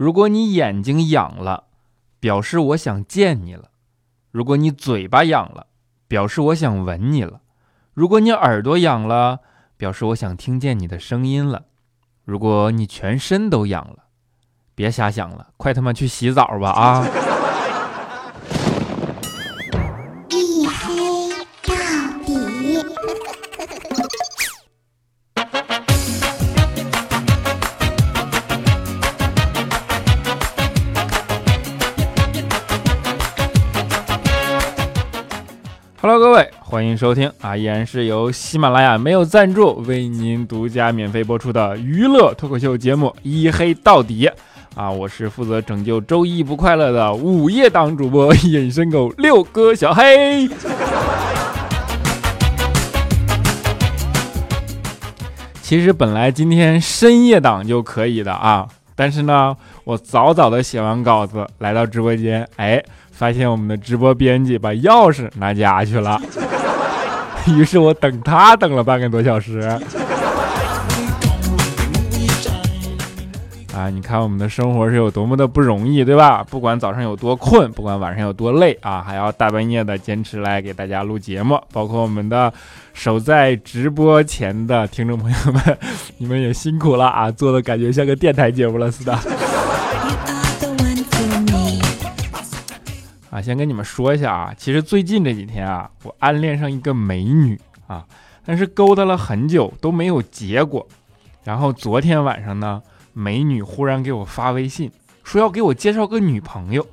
如果你眼睛痒了，表示我想见你了；如果你嘴巴痒了，表示我想吻你了；如果你耳朵痒了，表示我想听见你的声音了；如果你全身都痒了，别瞎想了，快他妈去洗澡吧啊。欢迎收听啊！依然是由喜马拉雅没有赞助为您独家免费播出的娱乐脱口秀节目《一黑到底》啊！我是负责拯救周一不快乐的午夜档主播隐身狗六哥小黑。其实本来今天深夜档就可以的啊，但是呢，我早早的写完稿子来到直播间，哎。发现我们的直播编辑把钥匙拿家去了，于是我等他等了半个多小时。啊，你看我们的生活是有多么的不容易，对吧？不管早上有多困，不管晚上有多累啊，还要大半夜的坚持来给大家录节目。包括我们的守在直播前的听众朋友们，你们也辛苦了啊，做的感觉像个电台节目了似的。啊，先跟你们说一下啊，其实最近这几天啊，我暗恋上一个美女啊，但是勾搭了很久都没有结果。然后昨天晚上呢，美女忽然给我发微信，说要给我介绍个女朋友。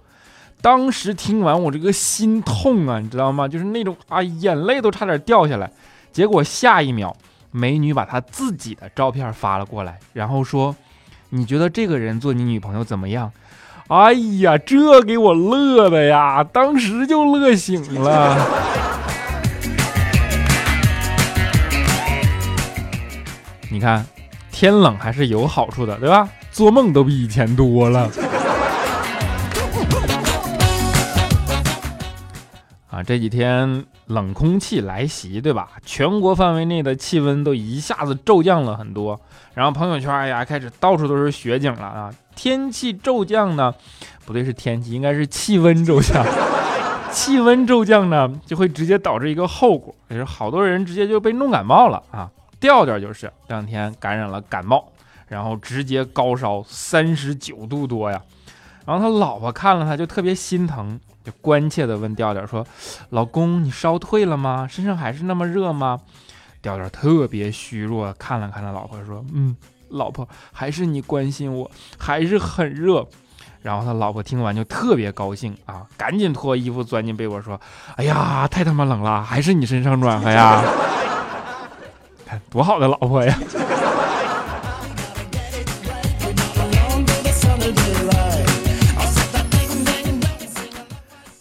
当时听完我这个心痛啊，你知道吗？就是那种啊，眼泪都差点掉下来。结果下一秒，美女把她自己的照片发了过来，然后说：“你觉得这个人做你女朋友怎么样？”哎呀，这给我乐的呀，当时就乐醒了。你看，天冷还是有好处的，对吧？做梦都比以前多了。啊，这几天冷空气来袭，对吧？全国范围内的气温都一下子骤降了很多，然后朋友圈呀开始到处都是雪景了啊。天气骤降呢，不对，是天气，应该是气温骤降。气温骤降呢，就会直接导致一个后果，就是好多人直接就被弄感冒了啊。调调就是这两天感染了感冒，然后直接高烧三十九度多呀。然后他老婆看了他就特别心疼，就关切的问调调说：“老公，你烧退了吗？身上还是那么热吗？”调调特别虚弱，看了看他老婆说：“嗯。”老婆，还是你关心我，还是很热。然后他老婆听完就特别高兴啊，赶紧脱衣服钻进被窝说：“哎呀，太他妈冷了，还是你身上暖和呀！看多好的老婆呀！”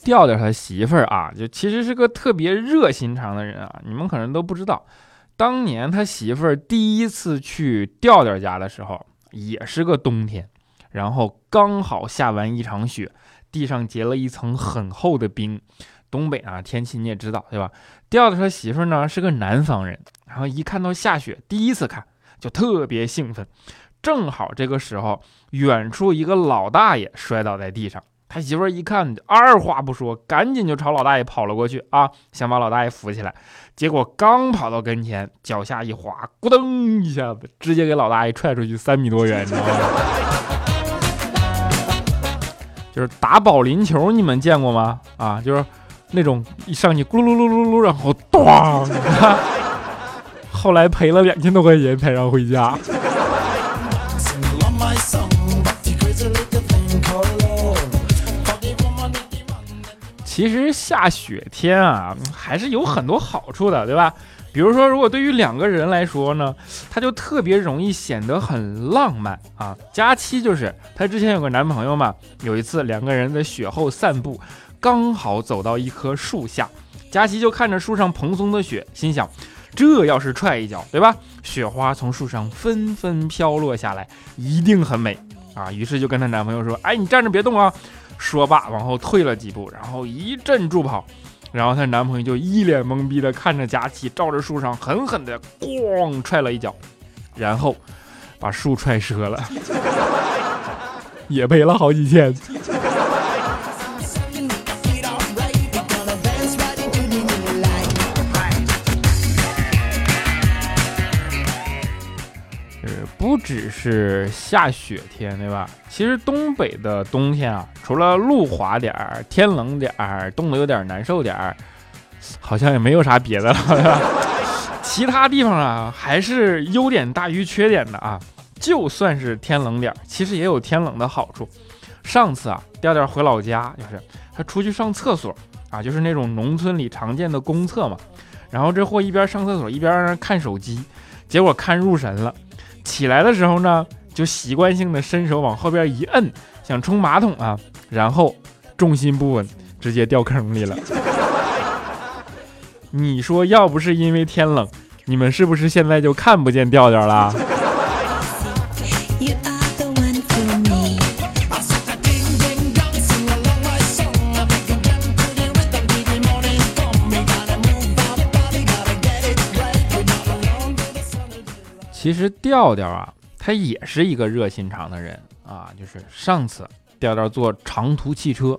调调他媳妇儿啊，就其实是个特别热心肠的人啊，你们可能都不知道。当年他媳妇儿第一次去调调家的时候，也是个冬天，然后刚好下完一场雪，地上结了一层很厚的冰。东北啊，天气你也知道对吧？调调他媳妇儿呢是个南方人，然后一看到下雪，第一次看就特别兴奋。正好这个时候，远处一个老大爷摔倒在地上。他媳妇儿一看，二话不说，赶紧就朝老大爷跑了过去啊，想把老大爷扶起来。结果刚跑到跟前，脚下一滑，咕噔一下子，直接给老大爷踹出去三米多远，你知道吗？就是打保龄球，你们见过吗？啊，就是那种一上去咕噜噜噜噜，然后咣，后来赔了两千多块钱才让回家。其实下雪天啊，还是有很多好处的，对吧？比如说，如果对于两个人来说呢，它就特别容易显得很浪漫啊。佳期就是她之前有个男朋友嘛，有一次两个人在雪后散步，刚好走到一棵树下，佳期就看着树上蓬松的雪，心想，这要是踹一脚，对吧？雪花从树上纷纷飘落下来，一定很美啊。于是就跟她男朋友说：“哎，你站着别动啊。”说罢，往后退了几步，然后一阵助跑，然后她男朋友就一脸懵逼的看着佳琪，照着树上狠狠的咣踹了一脚，然后把树踹折了。也赔了好几千。不只是下雪天，对吧？其实东北的冬天啊，除了路滑点儿、天冷点儿、冻得有点难受点儿，好像也没有啥别的了，其他地方啊，还是优点大于缺点的啊。就算是天冷点儿，其实也有天冷的好处。上次啊，调调回老家，就是他出去上厕所啊，就是那种农村里常见的公厕嘛。然后这货一边上厕所一边看手机，结果看入神了。起来的时候呢，就习惯性的伸手往后边一摁，想冲马桶啊，然后重心不稳，直接掉坑里了。你说要不是因为天冷，你们是不是现在就看不见调调了？其实调调啊，他也是一个热心肠的人啊。就是上次调调坐长途汽车，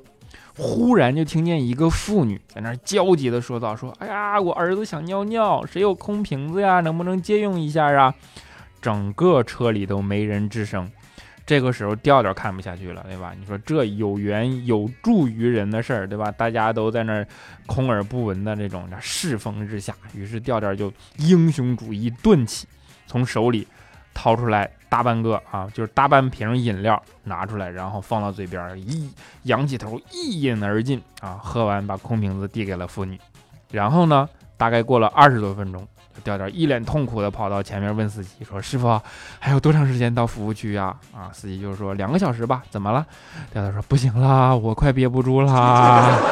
忽然就听见一个妇女在那焦急的说道：“说哎呀，我儿子想尿尿，谁有空瓶子呀？能不能借用一下啊？”整个车里都没人吱声。这个时候调调看不下去了，对吧？你说这有缘有助于人的事儿，对吧？大家都在那儿空耳不闻的那种那世风日下，于是调调就英雄主义顿起。从手里掏出来大半个啊，就是大半瓶饮料拿出来，然后放到嘴边，一仰起头一饮而尽啊。喝完把空瓶子递给了妇女，然后呢，大概过了二十多分钟，调调一脸痛苦的跑到前面问司机说：“师傅，还有多长时间到服务区呀？”啊，司机就说：“两个小时吧。”怎么了？调调说：“不行啦，我快憋不住啦。”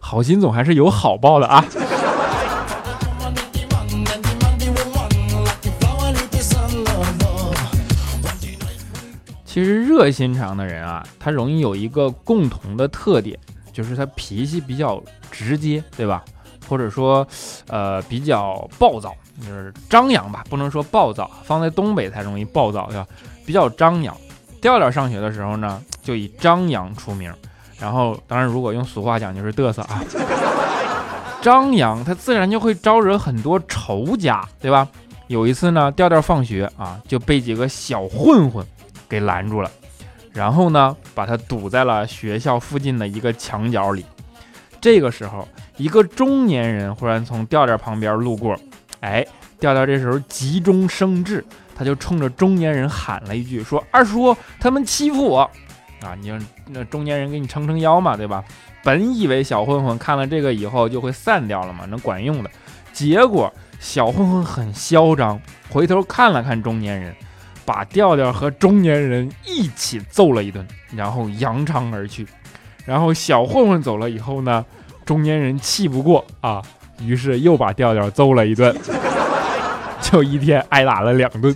好心总还是有好报的啊。其实热心肠的人啊，他容易有一个共同的特点，就是他脾气比较直接，对吧？或者说，呃，比较暴躁，就是张扬吧，不能说暴躁，放在东北才容易暴躁，对吧？比较张扬。调调上学的时候呢，就以张扬出名。然后，当然，如果用俗话讲，就是嘚瑟啊。张扬，他自然就会招惹很多仇家，对吧？有一次呢，调调放学啊，就被几个小混混。给拦住了，然后呢，把他堵在了学校附近的一个墙角里。这个时候，一个中年人忽然从调调旁边路过，哎，调调这时候急中生智，他就冲着中年人喊了一句，说：“二叔，他们欺负我啊！”你让那中年人给你撑撑腰嘛，对吧？本以为小混混看了这个以后就会散掉了嘛，能管用的，结果小混混很嚣张，回头看了看中年人。把调调和中年人一起揍了一顿，然后扬长而去。然后小混混走了以后呢，中年人气不过啊，于是又把调调揍了一顿，就一天挨打了两顿。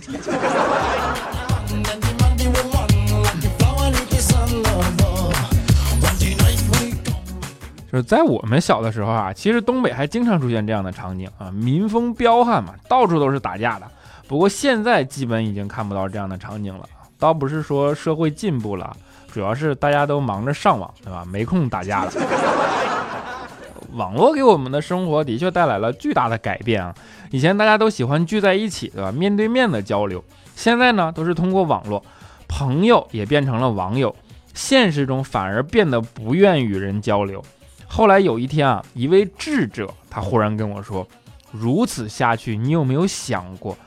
就是在我们小的时候啊，其实东北还经常出现这样的场景啊，民风彪悍嘛，到处都是打架的。不过现在基本已经看不到这样的场景了，倒不是说社会进步了，主要是大家都忙着上网，对吧？没空打架了。网络给我们的生活的确带来了巨大的改变啊！以前大家都喜欢聚在一起，对吧？面对面的交流，现在呢都是通过网络，朋友也变成了网友，现实中反而变得不愿与人交流。后来有一天啊，一位智者他忽然跟我说：“如此下去，你有没有想过？”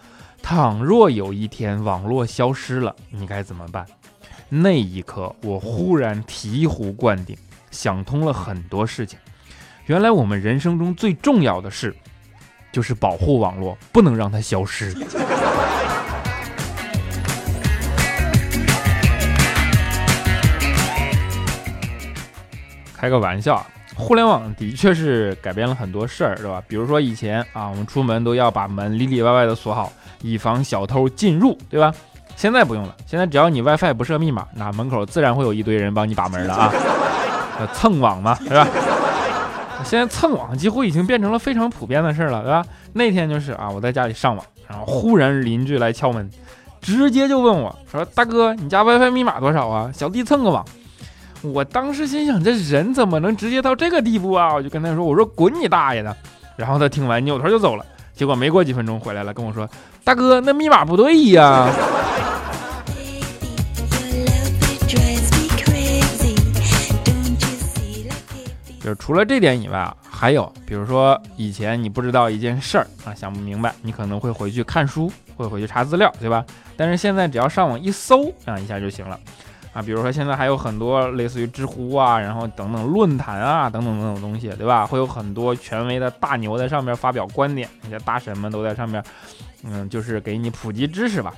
倘若有一天网络消失了，你该怎么办？那一刻，我忽然醍醐灌顶，想通了很多事情。原来我们人生中最重要的事，就是保护网络，不能让它消失。开个玩笑。互联网的确是改变了很多事儿，是吧？比如说以前啊，我们出门都要把门里里外外的锁好，以防小偷进入，对吧？现在不用了，现在只要你 WiFi 不设密码，那门口自然会有一堆人帮你把门了啊。蹭网嘛，是吧？现在蹭网几乎已经变成了非常普遍的事儿了，对吧？那天就是啊，我在家里上网，然后忽然邻居来敲门。直接就问我说：“大哥，你家 WiFi 密码多少啊？小弟蹭个网。”我当时心想，这人怎么能直接到这个地步啊？我就跟他说：“我说滚你大爷的！”然后他听完扭头就走了。结果没过几分钟回来了，跟我说：“大哥，那密码不对呀。”就是除了这点以外啊，还有比如说以前你不知道一件事儿啊，想不明白，你可能会回去看书，会回去查资料，对吧？但是现在只要上网一搜啊，一下就行了啊。比如说现在还有很多类似于知乎啊，然后等等论坛啊，等等等等东西，对吧？会有很多权威的大牛在上面发表观点，那些大神们都在上面，嗯，就是给你普及知识吧。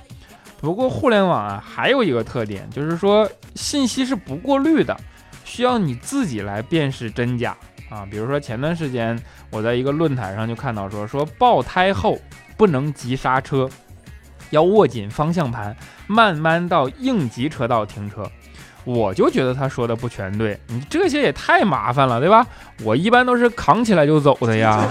不过互联网啊，还有一个特点，就是说信息是不过滤的。需要你自己来辨识真假啊！比如说前段时间我在一个论坛上就看到说说爆胎后不能急刹车，要握紧方向盘，慢慢到应急车道停车。我就觉得他说的不全对，你这些也太麻烦了，对吧？我一般都是扛起来就走的呀。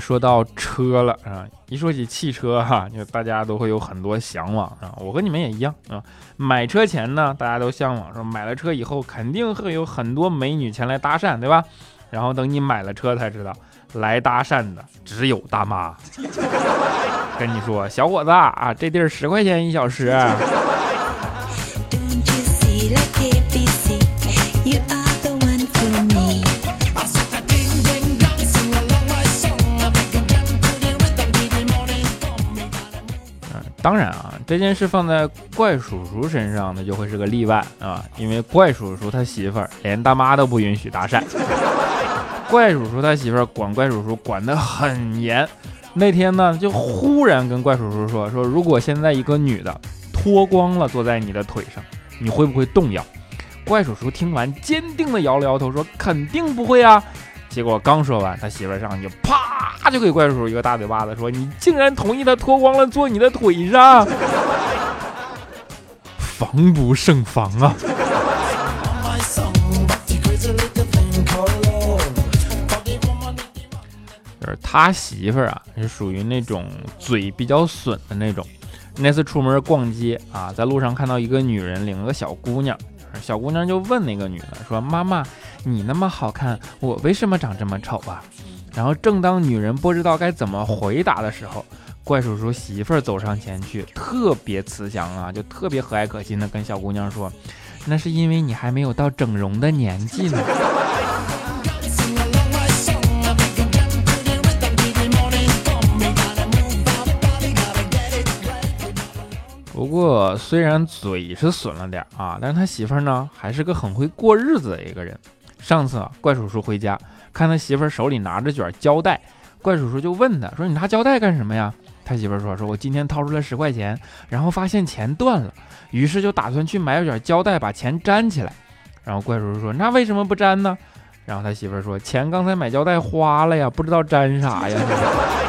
说到车了啊，一说起汽车哈，就大家都会有很多向往啊。我和你们也一样啊。买车前呢，大家都向往说买了车以后肯定会有很多美女前来搭讪，对吧？然后等你买了车才知道，来搭讪的只有大妈。跟你说，小伙子啊，这地儿十块钱一小时。当然啊，这件事放在怪叔叔身上，那就会是个例外啊，因为怪叔叔他媳妇儿连大妈都不允许搭讪。怪叔叔他媳妇儿管怪叔叔管得很严，那天呢就忽然跟怪叔叔说说，如果现在一个女的脱光了坐在你的腿上，你会不会动摇？怪叔叔听完坚定的摇了摇头，说肯定不会啊。结果刚说完，他媳妇儿上去啪就给怪叔叔一个大嘴巴子，说：“你竟然同意他脱光了坐你的腿上，防不胜防啊！”就是他媳妇儿啊，是属于那种嘴比较损的那种。那次出门逛街啊，在路上看到一个女人领了个小姑娘。小姑娘就问那个女的说：“妈妈，你那么好看，我为什么长这么丑啊？”然后正当女人不知道该怎么回答的时候，怪叔叔媳妇儿走上前去，特别慈祥啊，就特别和蔼可亲的跟小姑娘说：“那是因为你还没有到整容的年纪呢。”不过虽然嘴是损了点啊，但是他媳妇儿呢还是个很会过日子的一个人。上次，怪叔叔回家看他媳妇手里拿着卷胶带，怪叔叔就问他说：“你拿胶带干什么呀？”他媳妇说：“说我今天掏出来十块钱，然后发现钱断了，于是就打算去买卷胶带把钱粘起来。”然后怪叔叔说：“那为什么不粘呢？”然后他媳妇说：“钱刚才买胶带花了呀，不知道粘啥呀。”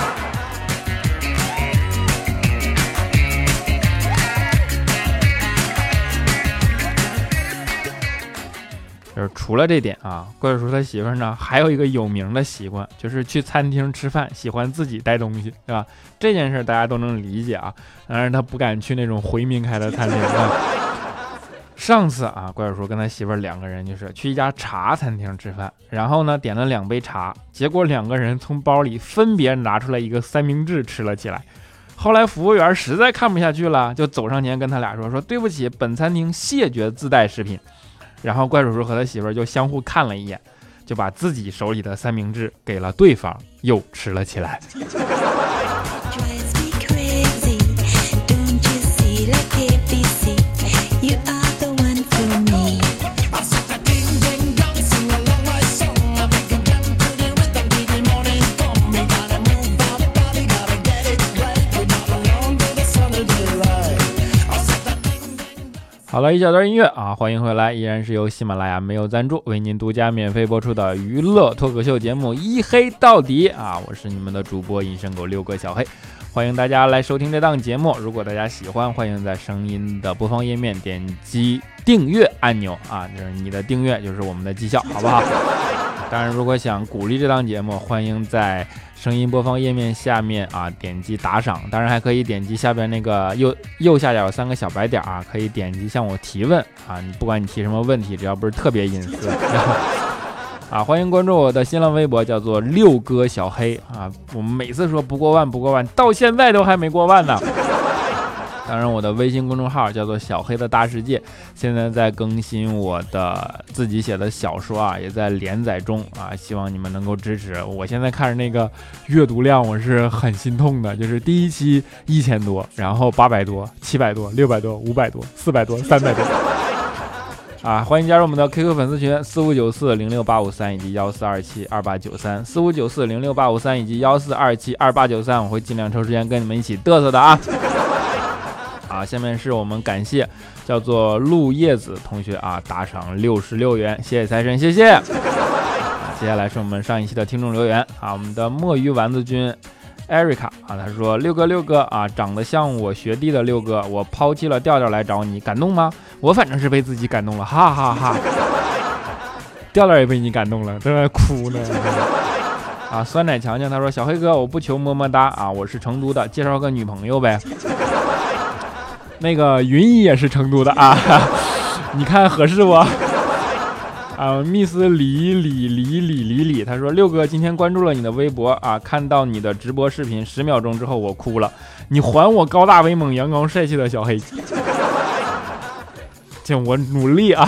就是除了这点啊，怪叔叔他媳妇儿呢，还有一个有名的习惯，就是去餐厅吃饭喜欢自己带东西，对吧？这件事大家都能理解啊。当然他不敢去那种回民开的餐厅啊。上次啊，怪叔叔跟他媳妇儿两个人就是去一家茶餐厅吃饭，然后呢点了两杯茶，结果两个人从包里分别拿出来一个三明治吃了起来。后来服务员实在看不下去了，就走上前跟他俩说：“说对不起，本餐厅谢绝自带食品。”然后怪叔叔和他媳妇儿就相互看了一眼，就把自己手里的三明治给了对方，又吃了起来。好了一小段音乐啊，欢迎回来，依然是由喜马拉雅没有赞助为您独家免费播出的娱乐脱口秀节目《一黑到底》啊，我是你们的主播隐身狗六哥小黑，欢迎大家来收听这档节目。如果大家喜欢，欢迎在声音的播放页面点击订阅按钮啊，就是你的订阅就是我们的绩效，好不好？当然，如果想鼓励这档节目，欢迎在。声音播放页面下面啊，点击打赏，当然还可以点击下边那个右右下角有三个小白点啊，可以点击向我提问啊，你不管你提什么问题，只要不是特别隐私啊，欢迎关注我的新浪微博，叫做六哥小黑啊，我们每次说不过万不过万，到现在都还没过万呢。当然，我的微信公众号叫做小黑的大世界，现在在更新我的自己写的小说啊，也在连载中啊，希望你们能够支持。我现在看着那个阅读量，我是很心痛的，就是第一期一千多，然后八百多、七百多、六百多、五百多、四百多、三百多 啊！欢迎加入我们的 QQ 粉丝群四五九四零六八五三以及幺四二七二八九三四五九四零六八五三以及幺四二七二八九三，我会尽量抽时间跟你们一起嘚瑟的啊！啊，下面是我们感谢叫做陆叶子同学啊，打赏六十六元，谢谢财神，谢谢。啊接下来是我们上一期的听众留言啊，我们的墨鱼丸子君，Erica 啊，他说六哥六哥啊，长得像我学弟的六哥，我抛弃了调调来找你，感动吗？我反正是被自己感动了，哈哈哈。调调也被你感动了，正在哭呢。啊，酸奶强强他说小黑哥，我不求么么哒啊，我是成都的，介绍个女朋友呗。那个云姨也是成都的啊，你看合适不？啊蜜斯李李李李李李，他说六哥今天关注了你的微博啊，看到你的直播视频，十秒钟之后我哭了，你还我高大威猛、阳光帅气的小黑，请我努力啊！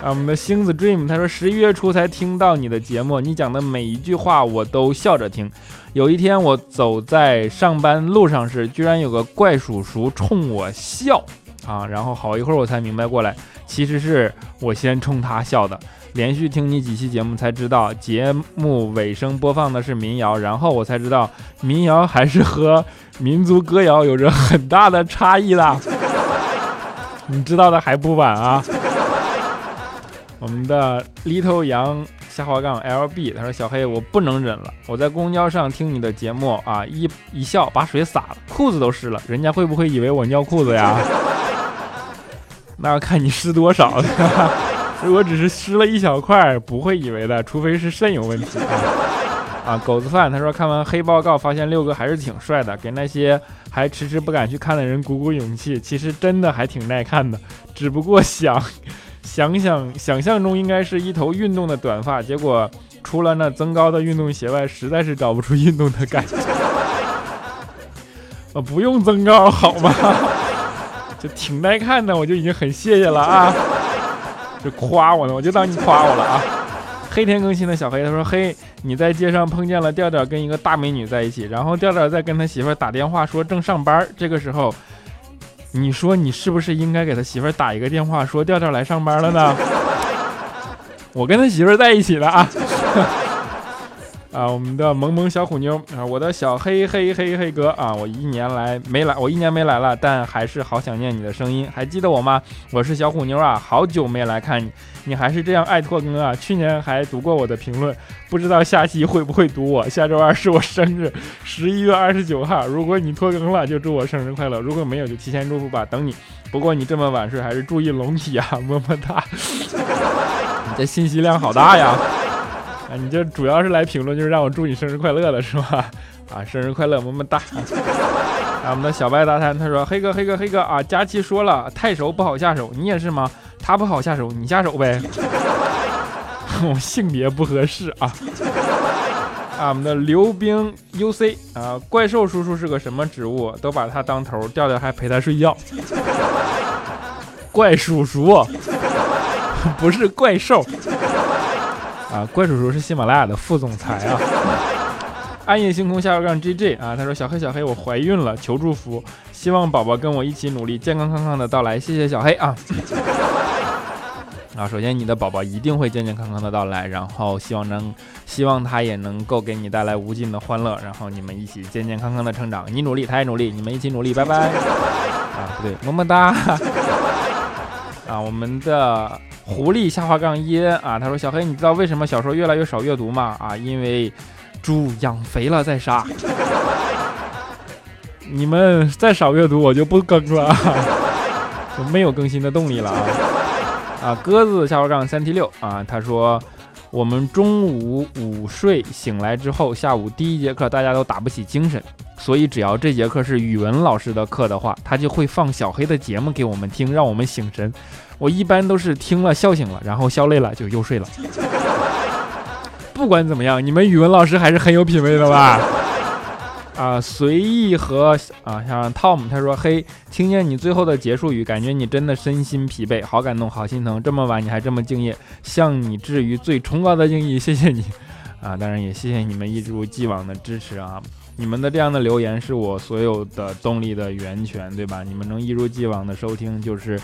啊，我们的星子 dream 他说十一月初才听到你的节目，你讲的每一句话我都笑着听。有一天我走在上班路上时，居然有个怪叔叔冲我笑啊，然后好一会儿我才明白过来，其实是我先冲他笑的。连续听你几期节目才知道，节目尾声播放的是民谣，然后我才知道民谣还是和民族歌谣有着很大的差异的。你知道的还不晚啊。我们的 little 羊下滑杠 lb 他说小黑我不能忍了，我在公交上听你的节目啊，一一笑把水洒了，裤子都湿了，人家会不会以为我尿裤子呀？那要看你湿多少，如果只是湿了一小块，不会以为的，除非是肾有问题啊。啊，狗子饭他说看完黑报告发现六哥还是挺帅的，给那些还迟迟不敢去看的人鼓鼓勇气，其实真的还挺耐看的，只不过想。想想想象中应该是一头运动的短发，结果除了那增高的运动鞋外，实在是找不出运动的感觉。啊，不用增高好吗？就挺耐看的，我就已经很谢谢了啊！就夸我呢，我就当你夸我了啊！黑天更新的小黑他说：“嘿，你在街上碰见了调调跟一个大美女在一起，然后调调在跟他媳妇打电话说正上班，这个时候。”你说你是不是应该给他媳妇儿打一个电话，说调调来上班了呢？我跟他媳妇儿在一起了啊。啊，我们的萌萌小虎妞啊，我的小黑黑黑黑哥啊，我一年来没来，我一年没来了，但还是好想念你的声音，还记得我吗？我是小虎妞啊，好久没来看你，你还是这样爱拖更啊。去年还读过我的评论，不知道下期会不会读我。下周二是我生日，十一月二十九号。如果你拖更了，就祝我生日快乐；如果没有，就提前祝福吧，等你。不过你这么晚睡，还是注意龙体啊，么么哒。你这信息量好大呀。啊，你就主要是来评论，就是让我祝你生日快乐了，是吧？啊，生日快乐，么么哒！啊，我们的小白大餐他说：“黑哥，黑哥，黑哥啊，佳期说了，太熟不好下手，你也是吗？他不好下手，你下手呗。我性别不合适啊。啊，我们的刘冰 UC 啊，怪兽叔叔是个什么植物？都把他当头，调调还陪他睡觉。怪叔叔不是怪兽。啊，怪叔叔是喜马拉雅的副总裁啊！暗夜星空下杠 GG 啊，他说小黑小黑，我怀孕了，求祝福，希望宝宝跟我一起努力，健康康康的到来，谢谢小黑啊！啊，首先你的宝宝一定会健健康康的到来，然后希望能，希望他也能够给你带来无尽的欢乐，然后你们一起健健康康的成长，你努力，他也努力，你们一起努力，拜拜。啊，不对，么么哒。啊，我们的狐狸下滑杠一啊，他说小黑，你知道为什么小说越来越少阅读吗？啊，因为猪养肥了再杀。你们再少阅读，我就不更了，就没有更新的动力了啊。啊，鸽子下滑杠三 T 六啊，他说我们中午午睡醒来之后，下午第一节课大家都打不起精神，所以只要这节课是语文老师的课的话，他就会放小黑的节目给我们听，让我们醒神。我一般都是听了笑醒了，然后笑累了就又睡了。不管怎么样，你们语文老师还是很有品位的吧？啊，随意和啊，像 Tom 他说，嘿，听见你最后的结束语，感觉你真的身心疲惫，好感动，好心疼。这么晚你还这么敬业，向你致于最崇高的敬意，谢谢你。啊，当然也谢谢你们一如既往的支持啊，你们的这样的留言是我所有的动力的源泉，对吧？你们能一如既往的收听，就是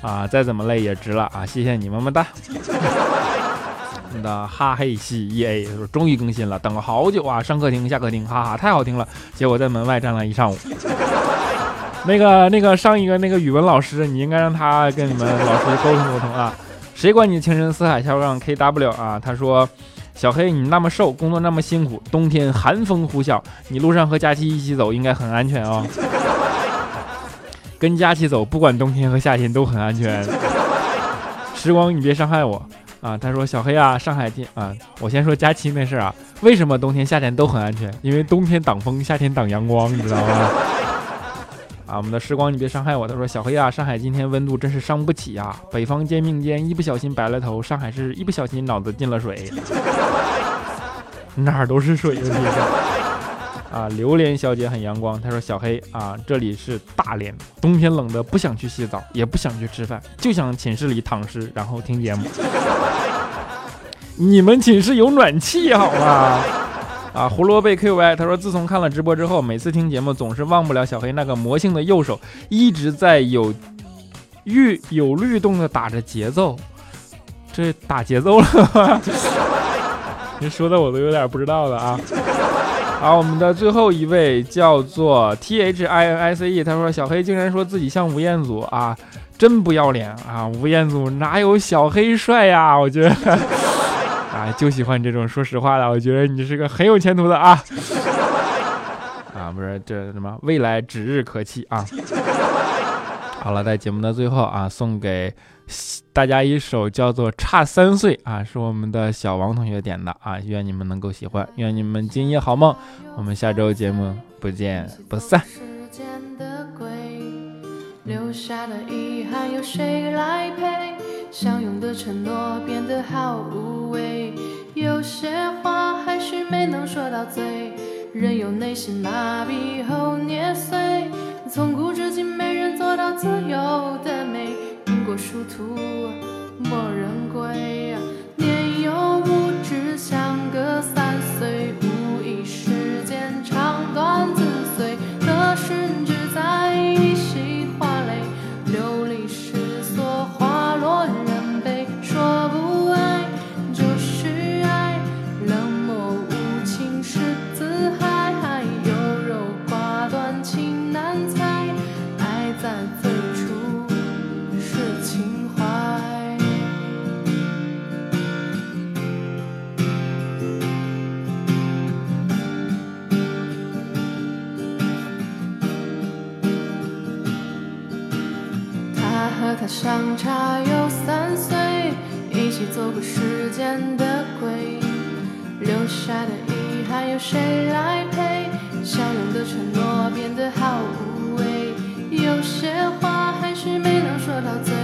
啊，再怎么累也值了啊，谢谢你，么么哒。的哈嘿西 E A 说终于更新了，等了好久啊！上课听下课听，哈哈，太好听了。结果在门外站了一上午。那个那个上一个那个语文老师，你应该让他跟你们老师沟通沟通啊。谁管你情深似海，下杠 K W 啊？他说小黑你那么瘦，工作那么辛苦，冬天寒风呼啸，你路上和佳琪一起走应该很安全哦。跟佳琪走，不管冬天和夏天都很安全。时光你别伤害我。啊，他说小黑啊，上海天啊，我先说佳期那事儿啊，为什么冬天夏天都很安全？因为冬天挡风，夏天挡阳光，你知道吗？啊，我们的时光你别伤害我。他说小黑啊，上海今天温度真是伤不起呀，北方肩并肩，一不小心白了头，上海是一不小心脑子进了水，哪儿都是水，问题是。啊，榴莲小姐很阳光。她说：“小黑啊，这里是大连，冬天冷的不想去洗澡，也不想去吃饭，就想寝室里躺尸，然后听节目。你们寝室有暖气好吗？”啊，胡萝卜 QY 他说：“自从看了直播之后，每次听节目总是忘不了小黑那个魔性的右手，一直在有律有律动的打着节奏，这打节奏了？你说的我都有点不知道了啊。”好，我们的最后一位叫做 T H I N I C E，他说小黑竟然说自己像吴彦祖啊，真不要脸啊！吴彦祖哪有小黑帅呀？我觉得啊，就喜欢这种说实话的。我觉得你是个很有前途的啊！啊，不是这什么未来指日可期啊！好了，在节目的最后啊，送给。大家一首叫做《差三岁》啊，是我们的小王同学点的啊，愿你们能够喜欢，愿你们今夜好梦。我们下周节目不见不散。留下的遗憾由谁来陪？相拥的承诺变得好无味，有些话还是没能说到嘴，任由内心麻痹后捏碎。从古至今，没人做到自由的美。过殊途，下的遗憾有谁来陪？相拥的承诺变得好无味，有些话还是没能说到嘴。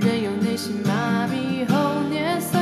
任由内心麻痹后捏碎，